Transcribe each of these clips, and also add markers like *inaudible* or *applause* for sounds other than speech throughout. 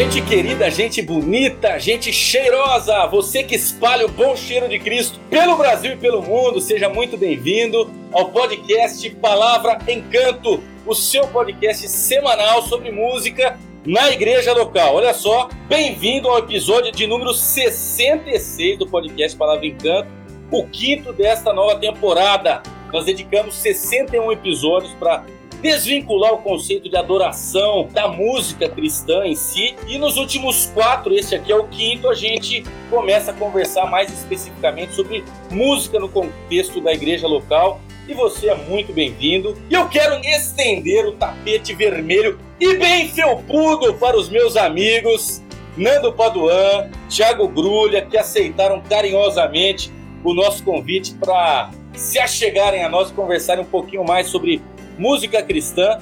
Gente querida, gente bonita, gente cheirosa, você que espalha o bom cheiro de Cristo pelo Brasil e pelo mundo, seja muito bem-vindo ao podcast Palavra Encanto, o seu podcast semanal sobre música na igreja local. Olha só, bem-vindo ao episódio de número 66 do podcast Palavra Encanto, o quinto desta nova temporada. Nós dedicamos 61 episódios para desvincular o conceito de adoração da música cristã em si. E nos últimos quatro, esse aqui é o quinto, a gente começa a conversar mais especificamente sobre música no contexto da igreja local. E você é muito bem-vindo. E eu quero estender o tapete vermelho e bem felpudo para os meus amigos Nando Paduan, Thiago Grulha, que aceitaram carinhosamente o nosso convite para se achegarem a nós e conversarem um pouquinho mais sobre música cristã.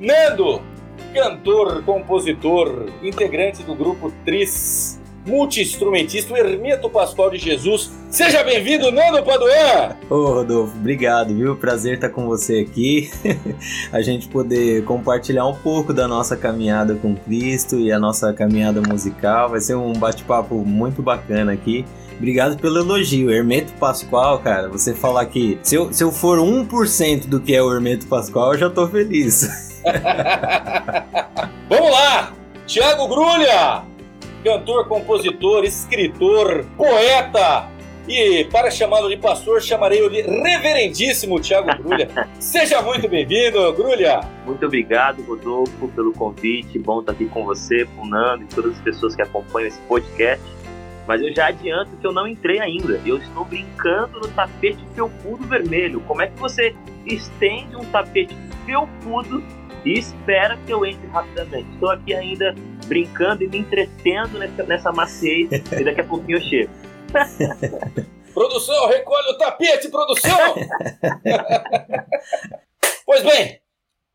Nando, cantor, compositor, integrante do grupo Tris, multi-instrumentista, o Hermeto Pascoal de Jesus. Seja bem-vindo, Nando Paduan! Ô, Rodolfo, obrigado, viu? Prazer estar com você aqui. *laughs* a gente poder compartilhar um pouco da nossa caminhada com Cristo e a nossa caminhada musical. Vai ser um bate-papo muito bacana aqui. Obrigado pelo elogio. Hermeto Pascoal, cara, você falar que se eu, se eu for 1% do que é o Hermeto Pascoal, eu já tô feliz. *laughs* Vamos lá! Tiago Grulha, cantor, compositor, escritor, poeta. E para chamá-lo de pastor, chamarei-o de reverendíssimo Tiago Grulha. *laughs* Seja muito bem-vindo, Grulha. Muito obrigado, Rodolfo, pelo convite. Bom estar aqui com você, com o Nando e todas as pessoas que acompanham esse podcast. Mas eu já adianto que eu não entrei ainda. Eu estou brincando no tapete felpudo vermelho. Como é que você estende um tapete felpudo e espera que eu entre rapidamente? Estou aqui ainda brincando e me entretendo nessa, nessa maciez e daqui a pouquinho eu chego. *laughs* produção, recolhe o tapete, produção! *laughs* pois bem,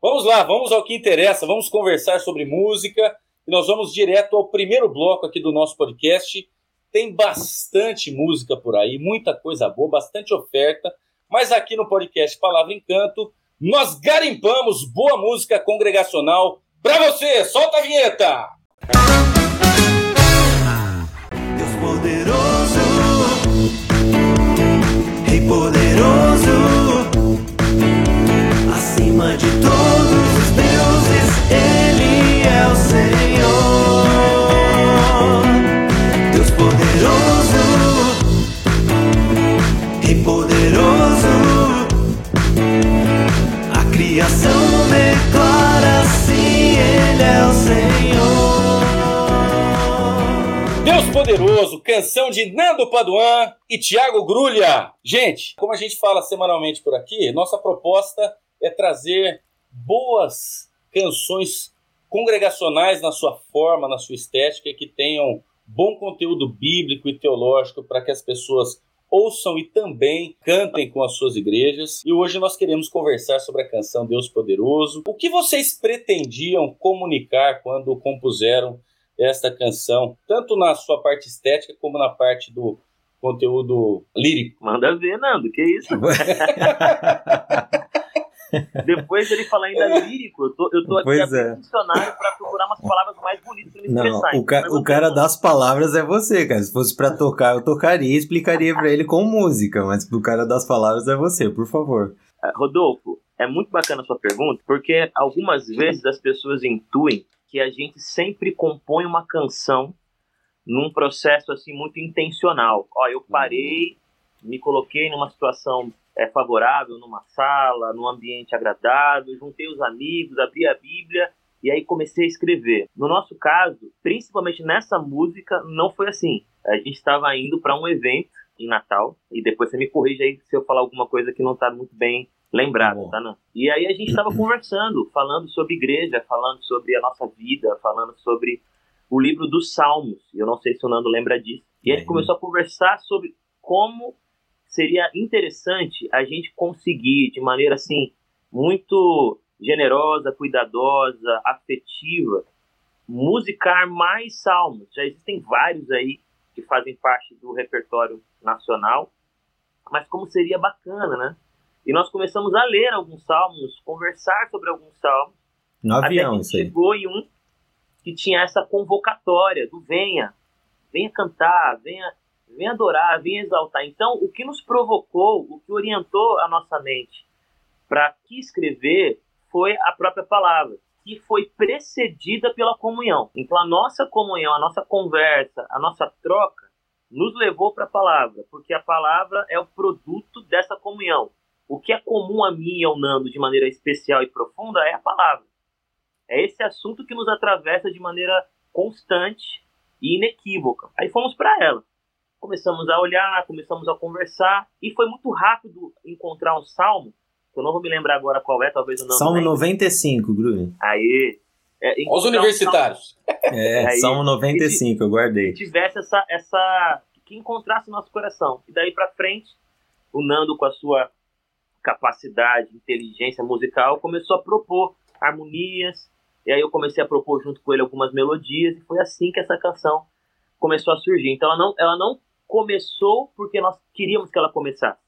vamos lá, vamos ao que interessa. Vamos conversar sobre música e nós vamos direto ao primeiro bloco aqui do nosso podcast tem bastante música por aí, muita coisa boa, bastante oferta. Mas aqui no podcast Palavra Encanto, nós garimpamos boa música congregacional para você. Solta a vinheta! Deus poderoso, Rei poderoso, acima de todos criação declara sim, Ele é o Senhor. Deus Poderoso, canção de Nando Paduan e Tiago Grulha. Gente, como a gente fala semanalmente por aqui, nossa proposta é trazer boas canções congregacionais na sua forma, na sua estética, que tenham bom conteúdo bíblico e teológico para que as pessoas ouçam e também cantem com as suas igrejas. E hoje nós queremos conversar sobre a canção Deus Poderoso. O que vocês pretendiam comunicar quando compuseram esta canção, tanto na sua parte estética como na parte do conteúdo lírico? Manda ver, Nando, que isso? *laughs* *laughs* Depois ele falar ainda lírico, eu tô, eu tô aqui é. dicionário pra procurar umas palavras mais bonitas pra me Não, expressar. O, ca o cara das palavras é você, cara. Se fosse pra tocar, eu tocaria e explicaria pra ele com música, mas o cara das palavras é você, por favor. Uh, Rodolfo, é muito bacana a sua pergunta, porque algumas vezes as pessoas intuem que a gente sempre compõe uma canção num processo assim muito intencional. Ó, eu parei, me coloquei numa situação é, favorável numa sala, num ambiente agradável, juntei os amigos, abri a Bíblia e aí comecei a escrever. No nosso caso, principalmente nessa música, não foi assim. A gente estava indo para um evento em Natal e depois você me corrige aí se eu falar alguma coisa que não está muito bem lembrado, tá não? E aí a gente estava *clears throat* conversando, falando sobre igreja, falando sobre a nossa vida, falando sobre o livro dos Salmos. Eu não sei se o Nando lembra disso. E a gente começou a conversar sobre como seria interessante a gente conseguir, de maneira assim, muito generosa, cuidadosa, afetiva, musicar mais salmos. Já existem vários aí que fazem parte do repertório nacional, mas como seria bacana, né? E nós começamos a ler alguns salmos, conversar sobre alguns salmos. No avião, isso aí. chegou em um que tinha essa convocatória do venha, venha cantar, venha, venha adorar, venha exaltar. Então, o que nos provocou, o que orientou a nossa mente para que escrever foi a própria palavra, que foi precedida pela comunhão. Então, a nossa comunhão, a nossa conversa, a nossa troca nos levou para a palavra, porque a palavra é o produto dessa comunhão. O que é comum a mim e ao Nando de maneira especial e profunda é a palavra. É esse assunto que nos atravessa de maneira constante e inequívoca. Aí fomos para ela. Começamos a olhar, começamos a conversar e foi muito rápido encontrar um salmo. Que eu não vou me lembrar agora qual é, talvez o Nando Salmo lembre. 95, Grulho. Aí. É, Os encontrar um universitários. É, *laughs* Aí, Salmo 95, eu guardei. que tivesse essa, essa que encontrasse nosso coração. E daí para frente, o Nando com a sua capacidade, inteligência musical, começou a propor harmonias. E aí eu comecei a propor junto com ele algumas melodias e foi assim que essa canção começou a surgir. Então ela não, ela não começou porque nós queríamos que ela começasse.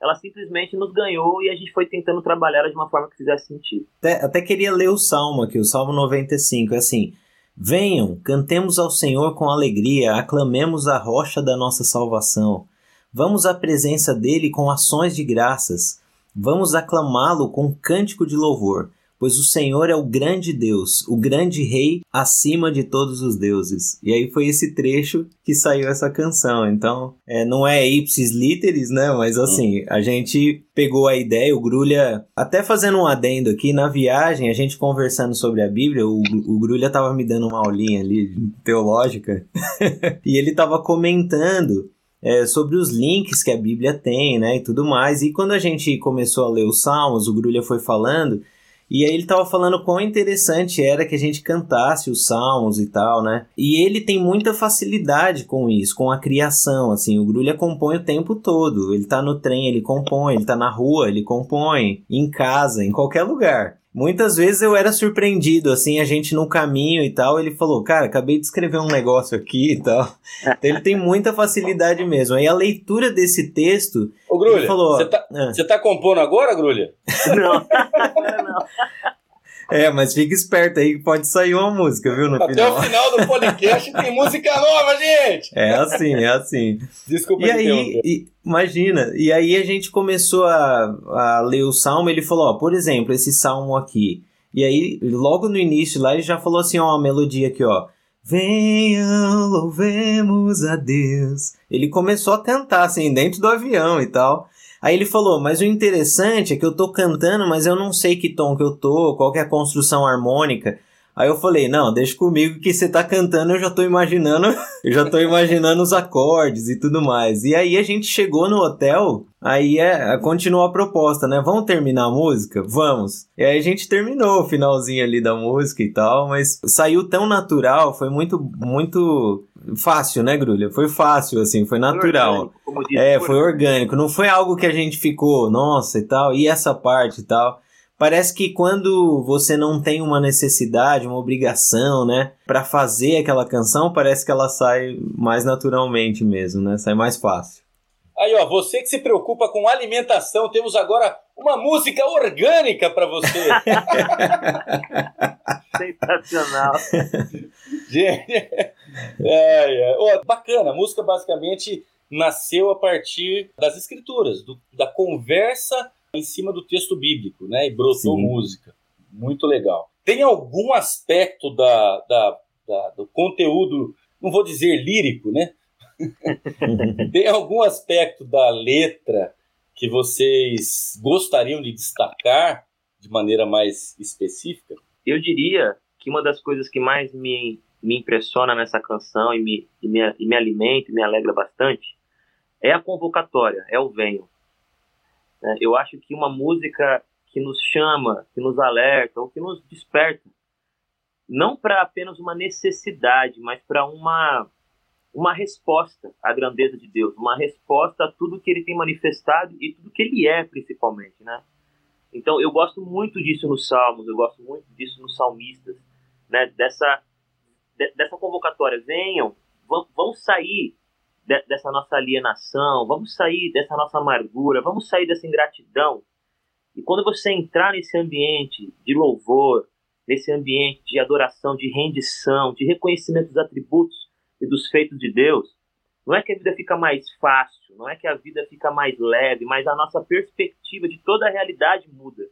Ela simplesmente nos ganhou e a gente foi tentando trabalhar ela de uma forma que fizesse sentido. Até, até queria ler o Salmo aqui, o Salmo 95, é assim... Venham, cantemos ao Senhor com alegria, aclamemos a rocha da nossa salvação. Vamos à presença dele com ações de graças. Vamos aclamá-lo com cântico de louvor, pois o Senhor é o grande Deus, o grande Rei acima de todos os deuses. E aí foi esse trecho que saiu essa canção. Então, é, não é ipsis literis, né? Mas assim, a gente pegou a ideia, o Grulha, até fazendo um adendo aqui, na viagem, a gente conversando sobre a Bíblia, o, o Grulha tava me dando uma aulinha ali teológica, *laughs* e ele tava comentando é, sobre os links que a Bíblia tem, né, e tudo mais. E quando a gente começou a ler os Salmos, o Grulha foi falando, e aí ele estava falando quão interessante era que a gente cantasse os salmos e tal, né? E ele tem muita facilidade com isso, com a criação, assim, o Grulha compõe o tempo todo. Ele tá no trem, ele compõe, ele tá na rua, ele compõe, em casa, em qualquer lugar. Muitas vezes eu era surpreendido, assim, a gente no caminho e tal, ele falou, cara, acabei de escrever um negócio aqui e tal. *laughs* Então ele tem muita facilidade mesmo. Aí a leitura desse texto, Ô, Grulha, ele falou... você tá, ah, você tá compondo agora, Grulha? Não, *laughs* não. É, mas fica esperto aí que pode sair uma música, viu, no Até final. o final do podcast tem música nova, gente! É assim, é assim. Desculpa E aí, e- imagina, e aí a gente começou a, a ler o salmo, ele falou, ó, por exemplo, esse salmo aqui. E aí, logo no início lá, ele já falou assim, ó, uma melodia aqui, ó. Venham, louvemos a Deus. Ele começou a cantar, assim, dentro do avião e tal. Aí ele falou, mas o interessante é que eu tô cantando, mas eu não sei que tom que eu tô, qual que é a construção harmônica. Aí eu falei, não, deixa comigo que você tá cantando, eu já tô imaginando, *laughs* eu já tô imaginando os acordes e tudo mais. E aí a gente chegou no hotel, aí é, continuou a proposta, né? Vamos terminar a música? Vamos. E aí a gente terminou o finalzinho ali da música e tal, mas saiu tão natural, foi muito, muito fácil, né, Grulha? Foi fácil, assim, foi natural. Orgânico, como diz, É, foi orgânico. Não foi algo que a gente ficou, nossa e tal, e essa parte e tal. Parece que quando você não tem uma necessidade, uma obrigação, né, Pra fazer aquela canção, parece que ela sai mais naturalmente mesmo, né? Sai mais fácil. Aí, ó, você que se preocupa com alimentação, temos agora uma música orgânica pra você. *laughs* sensacional. *laughs* Gente, é, é. Ó, bacana, a música basicamente nasceu a partir das escrituras, do- da conversa em cima do texto bíblico, né? E brotou Sim. música. Muito legal. Tem algum aspecto da, da- da- do conteúdo, não vou dizer lírico, né? *laughs* Tem algum aspecto da letra que vocês gostariam de destacar de maneira mais específica? Eu diria que uma das coisas que mais me, me impressiona nessa canção e me, e, me, e me alimenta e me alegra bastante é a convocatória, é o venho. né? Eu acho que uma música que nos chama, que nos alerta ou que nos desperta, não para apenas uma necessidade, mas para uma uma resposta à grandeza de Deus, uma resposta a tudo que Ele tem manifestado e tudo que Ele é, principalmente, né? Então eu gosto muito disso nos Salmos, eu gosto muito disso nos salmistas, né? Dessa de- dessa convocatória, venham, vamos, vamos sair de- dessa nossa alienação, vamos sair dessa nossa amargura, vamos sair dessa ingratidão. E quando você entrar nesse ambiente de louvor, nesse ambiente de adoração, de rendição, de reconhecimento dos atributos e dos feitos de Deus, não é que a vida fica mais fácil, não é que a vida fica mais leve, mas a nossa perspectiva de toda a realidade muda.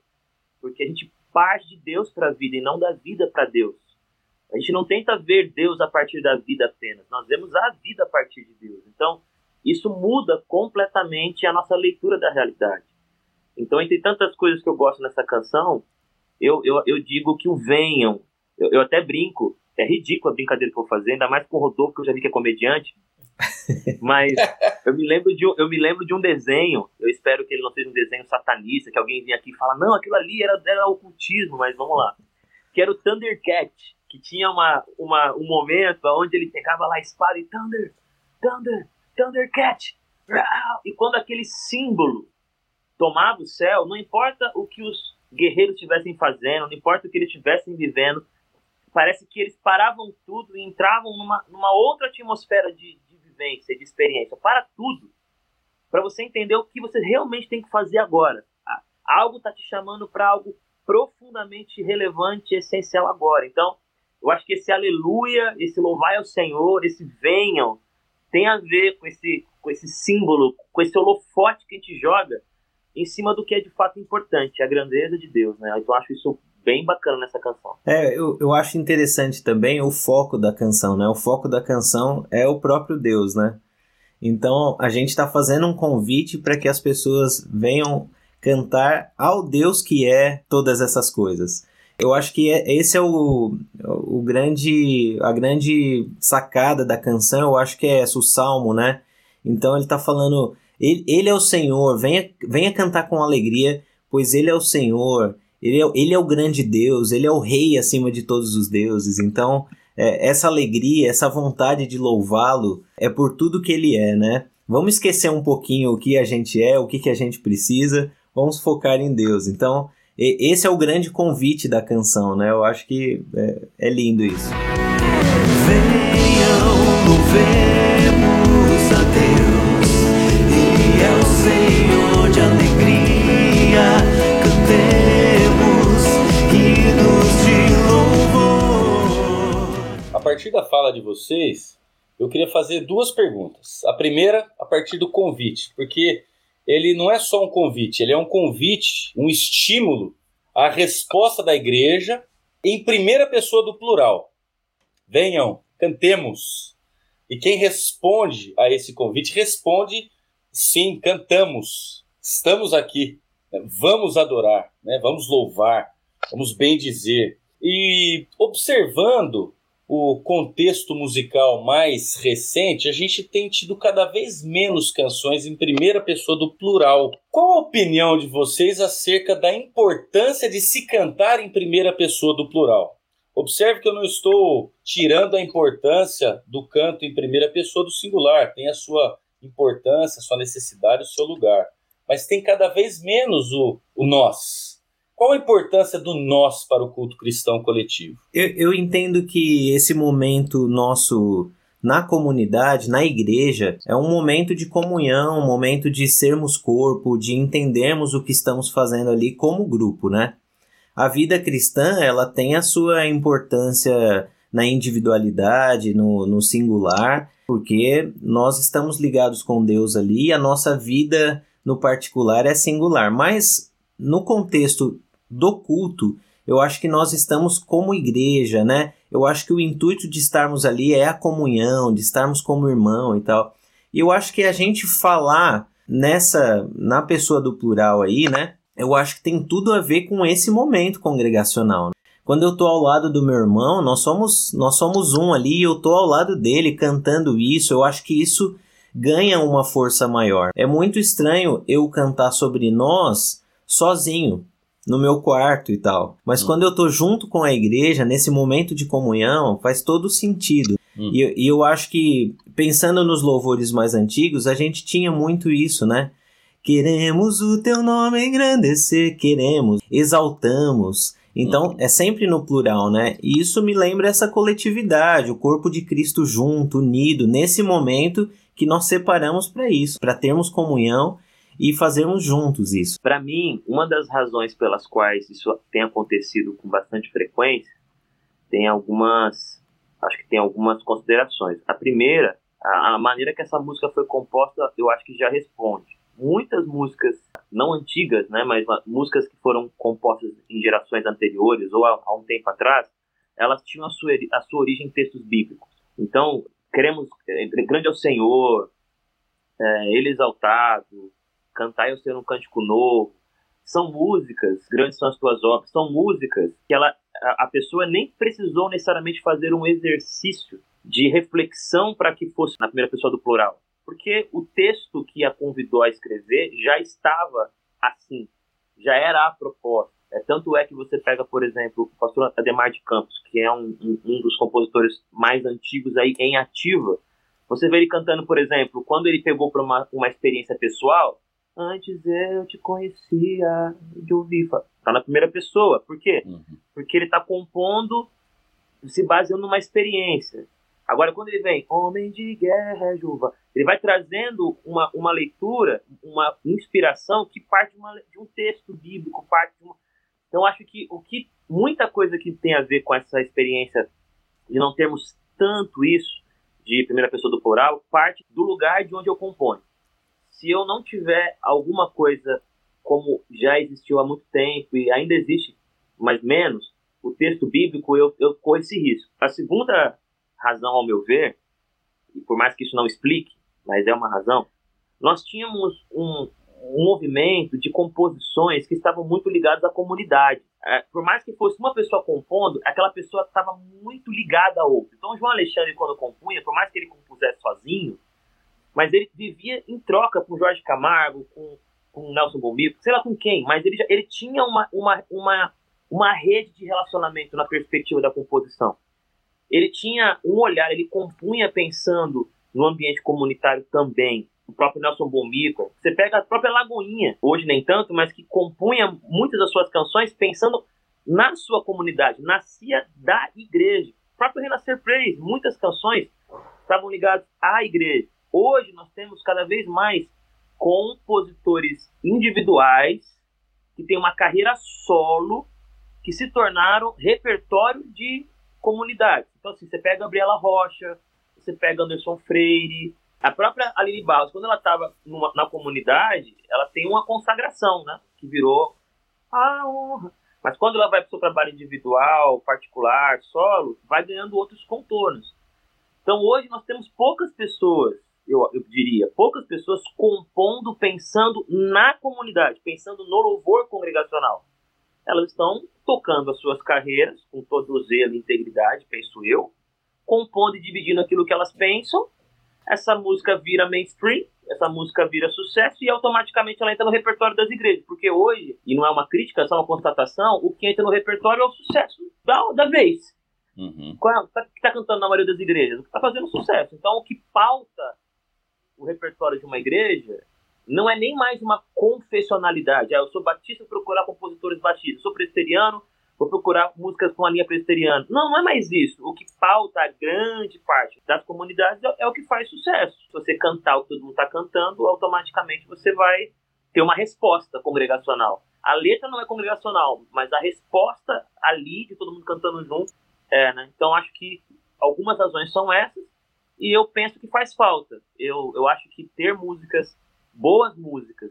Porque a gente parte de Deus para a vida e não da vida para Deus. A gente não tenta ver Deus a partir da vida apenas, nós vemos a vida a partir de Deus. Então, isso muda completamente a nossa leitura da realidade. Então, entre tantas coisas que eu gosto nessa canção, eu, eu, eu digo que o venham. Eu, eu até brinco, é ridículo a brincadeira que eu vou fazer, ainda mais com o Rodolfo, que eu já vi que é comediante. *laughs* Mas eu me lembro de um, eu me lembro de um desenho. Eu espero que ele não seja um desenho satanista, que alguém venha aqui e fala, não, aquilo ali era, era ocultismo, mas vamos lá. Que era o Thundercat, que tinha uma, uma, um momento onde ele pegava lá a espada e Thunder, Thunder, Thundercat. E quando aquele símbolo tomava o céu, não importa o que os guerreiros estivessem fazendo, não importa o que eles estivessem vivendo, parece que eles paravam tudo e entravam numa, numa outra atmosfera de, de vivência, de experiência. Para tudo. Para você entender o que você realmente tem que fazer agora. Algo está te chamando para algo profundamente relevante e essencial agora. Então, eu acho que esse aleluia, esse louvai ao Senhor, esse venham, tem a ver com esse, com esse símbolo, com esse holofote que a gente joga em cima do que é de fato importante, a grandeza de Deus, né? Então eu acho isso bem bacana nessa canção. É, eu, eu acho interessante também o foco da canção, né? O foco da canção é o próprio Deus, né? Então a gente está fazendo um convite para que as pessoas venham cantar ao Deus que é todas essas coisas. Eu acho que é, esse é o, o grande a grande sacada da canção, eu acho que é o salmo, né? Então ele está falando ele, ele é o Senhor, venha, venha cantar com alegria, pois Ele é o Senhor, ele é, ele é o grande Deus, Ele é o Rei acima de todos os deuses. Então, é, essa alegria, essa vontade de louvá-lo é por tudo que Ele é, né? Vamos esquecer um pouquinho o que a gente é, o que, que a gente precisa, vamos focar em Deus. Então, esse é o grande convite da canção, né? Eu acho que é, é lindo isso. Venham, louvemos a Deus. Senhor de alegria, cantemos hinos de louvor. A partir da fala de vocês, eu queria fazer duas perguntas. A primeira, a partir do convite, porque ele não é só um convite, ele é um convite, um estímulo à resposta da igreja em primeira pessoa do plural. Venham, cantemos. E quem responde a esse convite responde Sim, cantamos. Estamos aqui. Vamos adorar, né? vamos louvar, vamos bem dizer. E observando o contexto musical mais recente, a gente tem tido cada vez menos canções em primeira pessoa do plural. Qual a opinião de vocês acerca da importância de se cantar em primeira pessoa do plural? Observe que eu não estou tirando a importância do canto em primeira pessoa do singular, tem a sua importância, sua necessidade, o seu lugar. Mas tem cada vez menos o, o nós. Qual a importância do nós para o culto cristão coletivo? Eu, eu entendo que esse momento nosso na comunidade, na igreja, é um momento de comunhão, um momento de sermos corpo, de entendermos o que estamos fazendo ali como grupo, né? A vida cristã, ela tem a sua importância na individualidade, no, no singular, porque nós estamos ligados com Deus ali e a nossa vida no particular é singular. Mas no contexto do culto, eu acho que nós estamos como igreja, né? Eu acho que o intuito de estarmos ali é a comunhão, de estarmos como irmão e tal. E eu acho que a gente falar nessa, na pessoa do plural aí, né? Eu acho que tem tudo a ver com esse momento congregacional. Quando eu tô ao lado do meu irmão, nós somos, nós somos um ali e eu tô ao lado dele cantando isso. Eu acho que isso ganha uma força maior. É muito estranho eu cantar sobre nós sozinho, no meu quarto e tal. Mas hum. quando eu tô junto com a igreja, nesse momento de comunhão, faz todo sentido. Hum. E, e eu acho que, pensando nos louvores mais antigos, a gente tinha muito isso, né? Queremos o teu nome engrandecer, queremos, exaltamos. Então, uhum. é sempre no plural, né? E isso me lembra essa coletividade, o corpo de Cristo junto, unido, nesse momento que nós separamos para isso, para termos comunhão e fazermos juntos isso. Para mim, uma das razões pelas quais isso tem acontecido com bastante frequência tem algumas, acho que tem algumas considerações. A primeira, a, a maneira que essa música foi composta, eu acho que já responde. Muitas músicas não antigas, né, mas músicas que foram compostas em gerações anteriores ou há, há um tempo atrás, elas tinham a sua, a sua origem em textos bíblicos. Então, queremos, é, grande é o Senhor, é, Ele exaltado, cantar eu ser um cântico novo, são músicas, grandes são as tuas obras, são músicas que ela, a, a pessoa nem precisou necessariamente fazer um exercício de reflexão para que fosse na primeira pessoa do plural. Porque o texto que a convidou a escrever já estava assim, já era a proposta. É, tanto é que você pega, por exemplo, o pastor Ademar de Campos, que é um, um, um dos compositores mais antigos aí em ativa. Você vê ele cantando, por exemplo, quando ele pegou para uma, uma experiência pessoal, antes eu te conhecia de ouvir. Tá na primeira pessoa. Por quê? Uhum. Porque ele está compondo se baseando numa experiência. Agora, quando ele vem, Homem de Guerra, Juva, ele vai trazendo uma, uma leitura, uma inspiração que parte de, uma, de um texto bíblico, parte de uma, então acho que o que muita coisa que tem a ver com essa experiência de não termos tanto isso de primeira pessoa do plural parte do lugar de onde eu componho. Se eu não tiver alguma coisa como já existiu há muito tempo e ainda existe, mas menos, o texto bíblico, eu, eu corro esse risco. A segunda razão, ao meu ver, e por mais que isso não explique, mas é uma razão, nós tínhamos um, um movimento de composições que estavam muito ligadas à comunidade. É, por mais que fosse uma pessoa compondo, aquela pessoa estava muito ligada a outra. Então, João Alexandre, quando compunha, por mais que ele compusesse sozinho, mas ele vivia em troca com Jorge Camargo, com, com Nelson Bombico, sei lá com quem, mas ele, já, ele tinha uma, uma, uma, uma rede de relacionamento na perspectiva da composição. Ele tinha um olhar, ele compunha pensando no ambiente comunitário também o próprio Nelson Bombico. Você pega a própria Lagoinha, hoje nem tanto, mas que compunha muitas das suas canções pensando na sua comunidade, nascia da igreja. O próprio Renascer Praise, muitas canções estavam ligadas à igreja. Hoje nós temos cada vez mais compositores individuais que têm uma carreira solo que se tornaram repertório de comunidade. Então, assim, você pega Gabriela Rocha, você pega Anderson Freire, a própria Aline Barros, quando ela estava na comunidade, ela tem uma consagração, né? Que virou a honra. Mas quando ela vai para o seu trabalho individual, particular, solo, vai ganhando outros contornos. Então hoje nós temos poucas pessoas, eu, eu diria, poucas pessoas compondo, pensando na comunidade, pensando no louvor congregacional. Elas estão tocando as suas carreiras com todo o zelo e integridade, penso eu, compondo e dividindo aquilo que elas pensam essa música vira mainstream, essa música vira sucesso e automaticamente ela entra no repertório das igrejas. Porque hoje, e não é uma crítica, é só uma constatação, o que entra no repertório é o sucesso da, da vez. Uhum. Qual é, tá, que está cantando na maioria das igrejas? O que está fazendo sucesso. Então, o que pauta o repertório de uma igreja não é nem mais uma confessionalidade. Ah, eu sou batista, vou procurar compositores batistas. Eu sou presbiteriano, vou procurar músicas com a linha presbiteriana. Não, não é mais isso. O que pauta a grande parte das comunidades é, é o que faz sucesso. Se você cantar o que todo mundo está cantando, automaticamente você vai ter uma resposta congregacional. A letra não é congregacional, mas a resposta ali, de todo mundo cantando junto, é, né? Então acho que algumas razões são essas, e eu penso que faz falta. Eu, eu acho que ter músicas, boas músicas,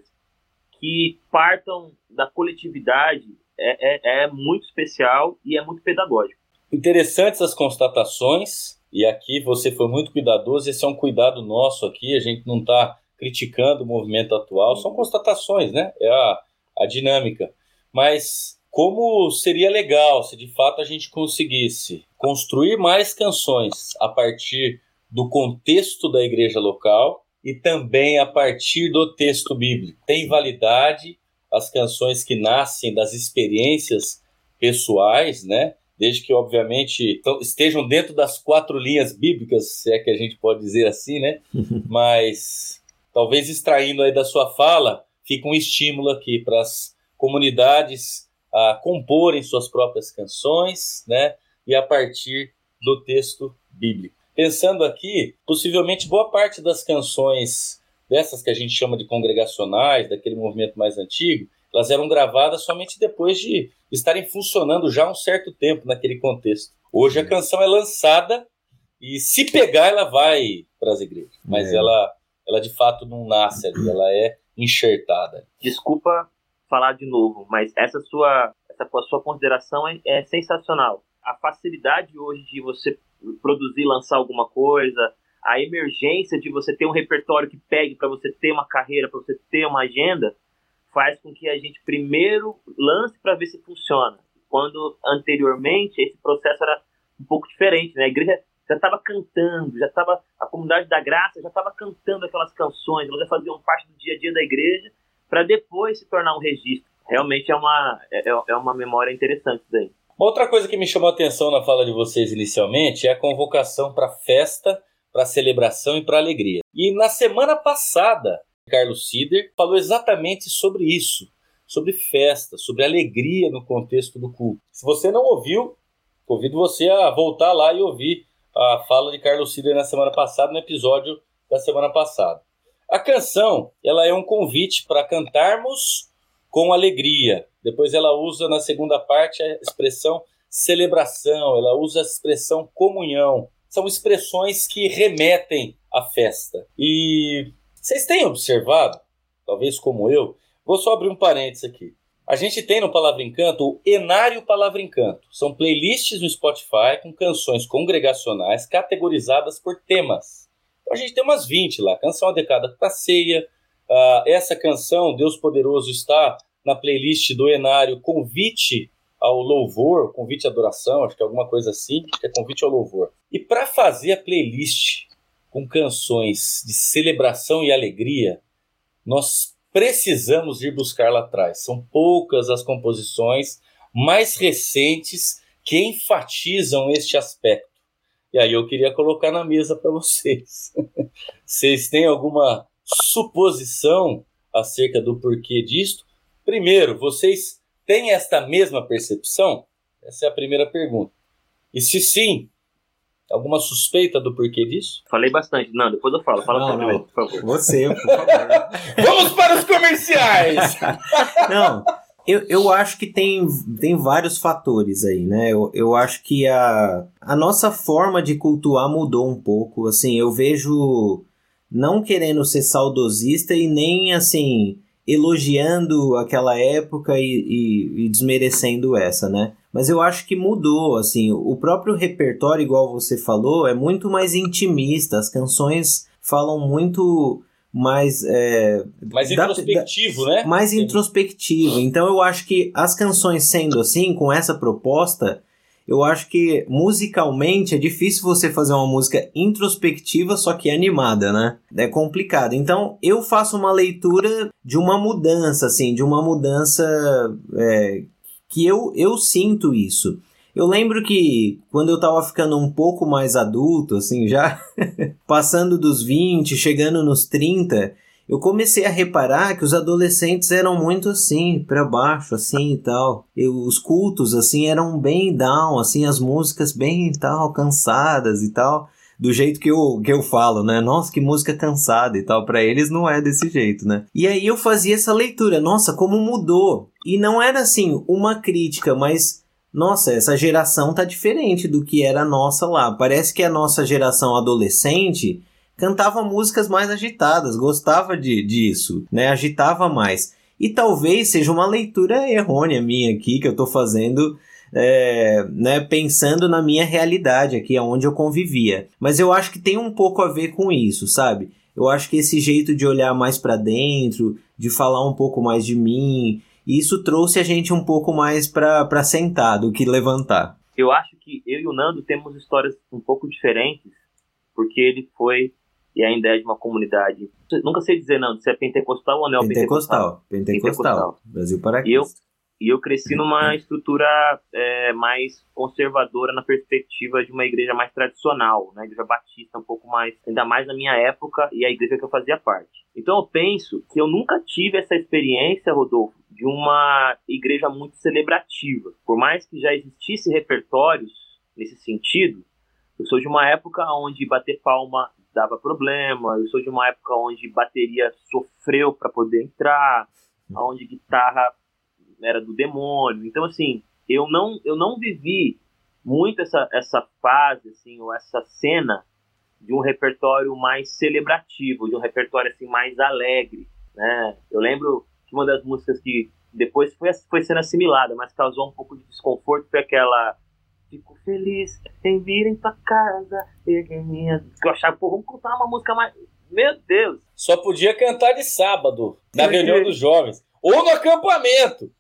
que partam da coletividade é, é, é muito especial e é muito pedagógico. Interessantes as constatações, e aqui você foi muito cuidadoso, esse é um cuidado nosso aqui, a gente não está criticando o movimento atual, são constatações, né? É a, a dinâmica. Mas como seria legal se de fato a gente conseguisse construir mais canções a partir do contexto da igreja local e também a partir do texto bíblico. Tem validade as canções que nascem das experiências pessoais, né? Desde que, obviamente, estejam dentro das quatro linhas bíblicas, se é que a gente pode dizer assim, né? *laughs* Mas talvez extraindo aí da sua fala, fica um estímulo aqui para as comunidades a comporem suas próprias canções, né? E a partir do texto bíblico. Pensando aqui, possivelmente boa parte das canções dessas que a gente chama de congregacionais, daquele movimento mais antigo, elas eram gravadas somente depois de estarem funcionando já há um certo tempo naquele contexto. Hoje a canção é lançada e se pegar ela vai para as igrejas, mas É. ela, ela de fato não nasce ali, ela é enxertada. Desculpa falar de novo, mas essa sua, essa sua consideração é, é sensacional. A facilidade hoje de você produzir, lançar alguma coisa, a emergência de você ter um repertório que pegue para você ter uma carreira, para você ter uma agenda, faz com que a gente primeiro lance para ver se funciona. Quando anteriormente esse processo era um pouco diferente, né? A igreja já estava cantando, já estava a comunidade da graça já estava cantando aquelas canções, elas já faziam parte do dia a dia da igreja para depois se tornar um registro. Realmente é uma é, é uma memória interessante daí. Outra coisa que me chamou a atenção na fala de vocês inicialmente é a convocação para festa, para celebração e para alegria. E na semana passada, Carlos Sider falou exatamente sobre isso, sobre festa, sobre alegria no contexto do culto. Se você não ouviu, convido você a voltar lá e ouvir a fala de Carlos Sider na semana passada, no episódio da semana passada. A canção, ela é um convite para cantarmos com alegria. Depois ela usa na segunda parte a expressão celebração, ela usa a expressão comunhão. São expressões que remetem à festa. E vocês têm observado, talvez como eu, vou só abrir um parênteses aqui. A gente tem no Palavra Encanto o Enário Palavra Encanto. São playlists no Spotify com canções congregacionais categorizadas por temas. Então a gente tem umas 20 lá. Canção adequada para ceia. Uh, essa canção, Deus Poderoso, está na playlist do Enário Convite ao Louvor, Convite à Adoração, acho que é alguma coisa assim, que é Convite ao Louvor. E para fazer a playlist com canções de celebração e alegria, nós precisamos ir buscar lá atrás. São poucas as composições mais recentes que enfatizam este aspecto. E aí eu queria colocar na mesa para vocês. *laughs* Vocês têm alguma suposição acerca do porquê disto? Primeiro, vocês têm esta mesma percepção? Essa é a primeira pergunta. E se sim, alguma suspeita do porquê disso? Falei bastante. Não, depois eu falo. Fala Não, primeiro, por favor. Você, por *laughs* favor. Vamos para os comerciais! *laughs* Não, eu, eu acho que tem, tem vários fatores aí, né? Eu, eu acho que a, a nossa forma de cultuar mudou um pouco. Assim, eu vejo não querendo ser saudosista e nem assim elogiando aquela época e, e, e desmerecendo essa, né? Mas eu acho que mudou, assim, o próprio repertório, igual você falou, é muito mais intimista. As canções falam muito mais é, Mais Da- introspectivo, né? mais introspectivo. Então eu acho que as canções sendo assim, com essa proposta, eu acho que musicalmente é difícil você fazer uma música introspectiva, só que animada, né? É complicado. Então eu faço uma leitura de uma mudança, assim, de uma mudança é, que eu, eu sinto isso. Eu lembro que quando eu tava ficando um pouco mais adulto, assim, já *laughs* passando dos 20, chegando nos 30, eu comecei a reparar que os adolescentes eram muito assim, pra baixo, assim e tal. E os cultos, assim, eram bem down, assim, as músicas bem tal, cansadas e tal. Do jeito que eu, que eu falo, né? Nossa, que música cansada e tal. Pra eles não é desse jeito, né? E aí eu fazia essa leitura. Nossa, como mudou. E não era assim, uma crítica, mas nossa, essa geração tá diferente do que era a nossa lá. Parece que a nossa geração adolescente cantava músicas mais agitadas, gostava de, disso, né? Agitava mais. E talvez seja uma leitura errônea minha aqui que eu tô fazendo, é, né? Pensando na minha realidade aqui, onde eu convivia. Mas eu acho que tem um pouco a ver com isso, sabe? Eu acho que esse jeito de olhar mais para dentro, de falar um pouco mais de mim, isso trouxe a gente um pouco mais para sentar do que levantar. Eu acho que eu e o Nando temos histórias um pouco diferentes, porque ele foi e ainda é de uma comunidade. Nunca sei dizer, Nando, se é pentecostal ou neopentecostal. Pentecostal, pentecostal, Pentecostal. Brasil para E eu, e eu cresci numa *laughs* estrutura é, mais conservadora na perspectiva de uma igreja mais tradicional, né? Igreja batista, um pouco mais, ainda mais na minha época e a igreja que eu fazia parte. Então eu penso que eu nunca tive essa experiência, Rodolfo, de uma igreja muito celebrativa. Por mais que já existisse repertórios nesse sentido, eu sou de uma época onde bater palma dava problema. Eu sou de uma época onde bateria sofreu para poder entrar, onde guitarra era do demônio. Então, assim, eu não, eu não vivi muito essa, essa fase, assim, ou essa cena de um repertório mais celebrativo, de um repertório assim mais alegre, né? Eu lembro que uma das músicas que depois foi, foi sendo assimilada, mas causou um pouco de desconforto foi aquela Fico feliz em vir em tua casa. Que eu achava, pô, vamos cantar uma música mais... Meu Deus! Só podia cantar de sábado, na reunião dos jovens. Ou no acampamento.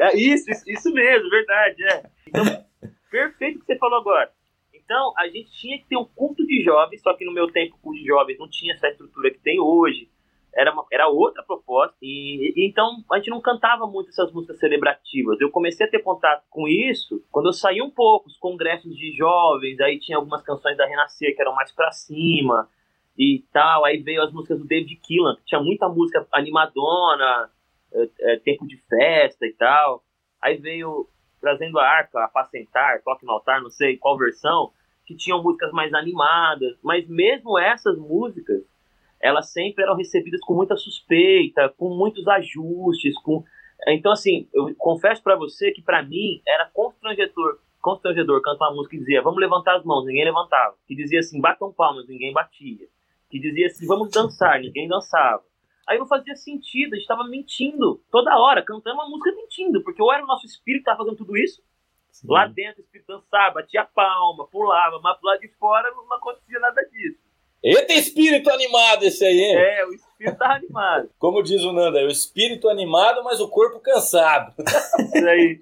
É isso, isso, isso mesmo, verdade, é. Então, *laughs* perfeito o que você falou agora. Então, a gente tinha que ter um culto de jovens, só que no meu tempo o culto de jovens não tinha essa estrutura que tem hoje. Era, uma, era outra proposta. E, e, então a gente não cantava muito essas músicas celebrativas. Eu comecei a ter contato com isso quando eu saí um pouco, os congressos de jovens, aí tinha algumas canções da Renascer que eram mais pra cima e tal. Aí veio as músicas do David Keelan, que tinha muita música animadona, é, é, tempo de festa e tal. Aí veio trazendo a arca, apacentar, toque no altar, não sei qual versão, que tinham músicas mais animadas, mas mesmo essas músicas, elas sempre eram recebidas com muita suspeita, com muitos ajustes, com então assim, eu confesso para você que para mim era constrangedor, constrangedor cantar uma música que dizia, vamos levantar as mãos, ninguém levantava, que dizia assim, batam palmas, ninguém batia, que dizia assim, vamos dançar, *laughs* ninguém dançava. Aí não fazia sentido, a gente estava mentindo toda hora, cantando uma música mentindo, porque ou era o nosso espírito que estava fazendo tudo isso, Sim. lá dentro o espírito dançava, batia palma, pulava, mas lá de fora não acontecia nada disso. Eita espírito animado esse aí, hein? É, o espírito tá animado. Como diz o Nanda, é o espírito animado, mas o corpo cansado. Isso aí.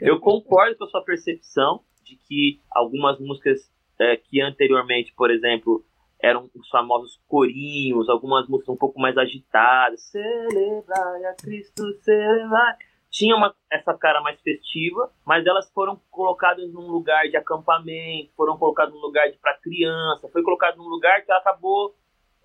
Eu concordo com a sua percepção de que algumas músicas é, que anteriormente, por exemplo, eram os famosos corinhos, algumas músicas um pouco mais agitadas. Celebrai a Cristo, celebrai. Tinha uma, essa cara mais festiva, mas elas foram colocadas num lugar de acampamento, foram colocadas num lugar para criança, foi colocado num lugar que acabou,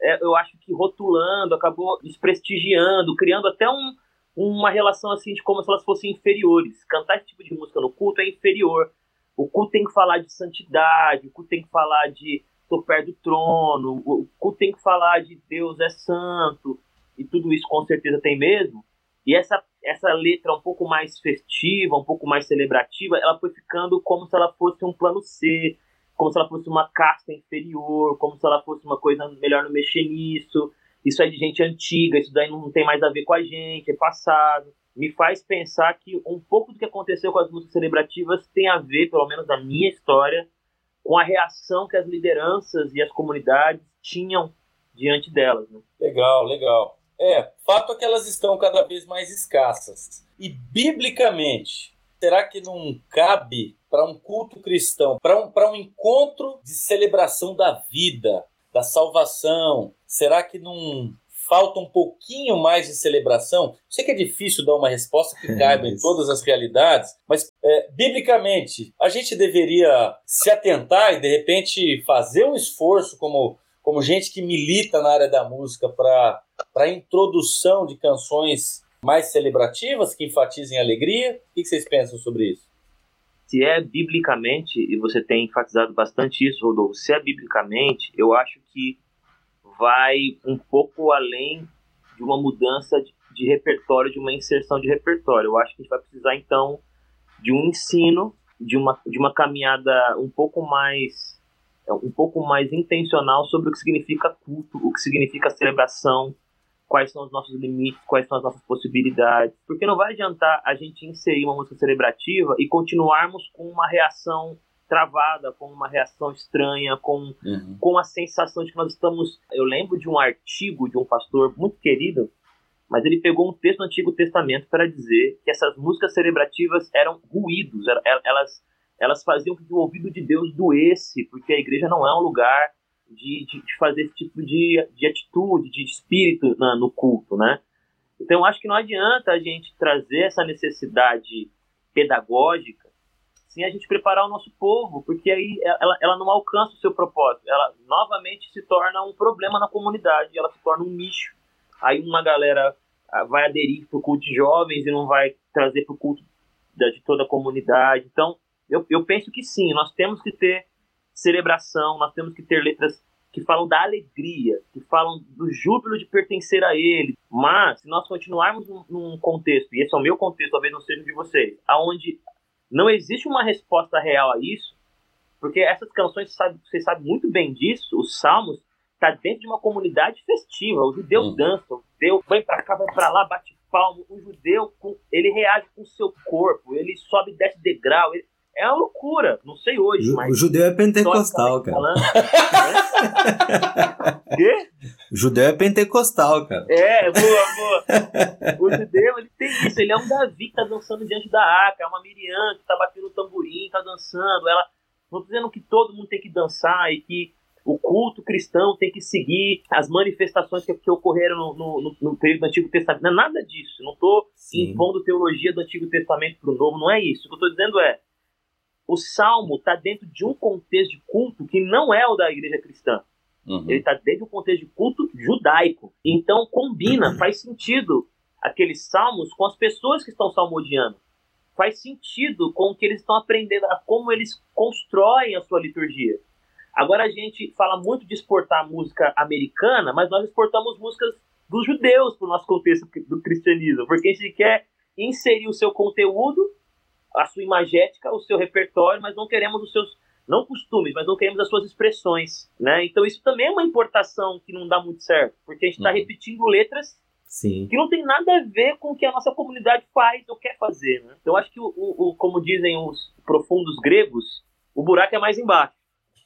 é, eu acho que rotulando, acabou desprestigiando, criando até um, uma relação assim de como se elas fossem inferiores. Cantar esse tipo de música no culto é inferior. O culto tem que falar de santidade, o culto tem que falar de estou perto do trono, o culto tem que falar de Deus é santo, e tudo isso com certeza tem mesmo. E essa, essa letra um pouco mais festiva, um pouco mais celebrativa, ela foi ficando como se ela fosse um plano C, como se ela fosse uma casta inferior, como se ela fosse uma coisa melhor não mexer nisso. Isso é de gente antiga, isso daí não tem mais a ver com a gente, é passado. Me faz pensar que um pouco do que aconteceu com as músicas celebrativas tem a ver, pelo menos na minha história, com a reação que as lideranças e as comunidades tinham diante delas. Né? Legal, legal. É, fato é que elas estão cada vez mais escassas. E biblicamente, será que não cabe para um culto cristão, para um, um encontro de celebração da vida, da salvação, será que não falta um pouquinho mais de celebração? Sei que é difícil dar uma resposta que caiba em todas as realidades, mas é, biblicamente a gente deveria se atentar e de repente fazer um esforço como, como gente que milita na área da música para a introdução de canções mais celebrativas que enfatizem a alegria. O que vocês pensam sobre isso? Se é biblicamente, e você tem enfatizado bastante isso, Rodolfo, se é biblicamente, eu acho que vai um pouco além de uma mudança de, de repertório, de uma inserção de repertório. Eu acho que a gente vai precisar, então, de um ensino, de uma, de uma caminhada um pouco mais um pouco mais intencional sobre o que significa culto, o que significa celebração, quais são os nossos limites, quais são as nossas possibilidades. Porque não vai adiantar a gente inserir uma música celebrativa e continuarmos com uma reação travada, com uma reação estranha, com, uhum. com a sensação de que nós estamos. Eu lembro de um artigo de um pastor muito querido, mas ele pegou um texto do Antigo Testamento para dizer que essas músicas celebrativas eram ruídos, elas, elas faziam que o ouvido de Deus doesse, porque a igreja não é um lugar de, de, de fazer esse tipo de, de atitude, de espírito na, no culto, né? Então, acho que não adianta a gente trazer essa necessidade pedagógica sim a gente preparar o nosso povo, porque aí ela, ela não alcança o seu propósito. Ela novamente se torna um problema na comunidade, ela se torna um nicho. Aí uma galera ah, vai aderir para o culto de jovens e não vai trazer para o culto de toda a comunidade. Então, eu, eu penso que sim, nós temos que ter celebração, nós temos que ter letras que falam da alegria, que falam do júbilo de pertencer a Ele. Mas, se nós continuarmos num, contexto, e esse é o meu contexto, talvez não seja de vocês, aonde não existe uma resposta real a isso, porque essas canções, sabe, você sabe muito bem disso, os salmos, está dentro de uma comunidade festiva. O judeu Hum. dança, o judeu vai para cá, vai para lá, bate palmo. O judeu, ele reage com o seu corpo, ele sobe e desce degrau. ele- é uma loucura. Não sei hoje, mas. O judeu é pentecostal, cara. falando, né? *laughs* Quê? O judeu é pentecostal, cara. É, boa, boa. O judeu, ele tem isso. Ele é um Davi que tá dançando diante da arca, é uma Miriam que tá batendo tamborim, tá dançando. Ela, não tô dizendo que todo mundo tem que dançar e que o culto cristão tem que seguir as manifestações que, que ocorreram no, no- no- período do Antigo Testamento. Não é nada disso. Não tô Sim. impondo teologia do Antigo Testamento para o Novo, não é isso. O que eu estou dizendo é, o Salmo está dentro de um contexto de culto que não é o da igreja cristã. Uhum. Ele está dentro de um contexto de culto judaico. Então combina, *clears throat* faz sentido aqueles salmos com as pessoas que estão salmodiando. Faz sentido com o que eles estão aprendendo, a como eles constroem a sua liturgia. Agora a gente fala muito de exportar música americana, mas nós exportamos músicas dos judeus para o nosso contexto do cristianismo, porque a gente quer inserir o seu conteúdo, a sua imagética, o seu repertório, mas não queremos os seus não costumes, mas não queremos as suas expressões, né? Então isso também é uma importação que não dá muito certo, porque a gente está Uhum. repetindo letras Sim. que não tem nada a ver com o que a nossa comunidade faz ou quer fazer, né? Então acho que o, o- o- como dizem os profundos gregos, o buraco é mais embaixo.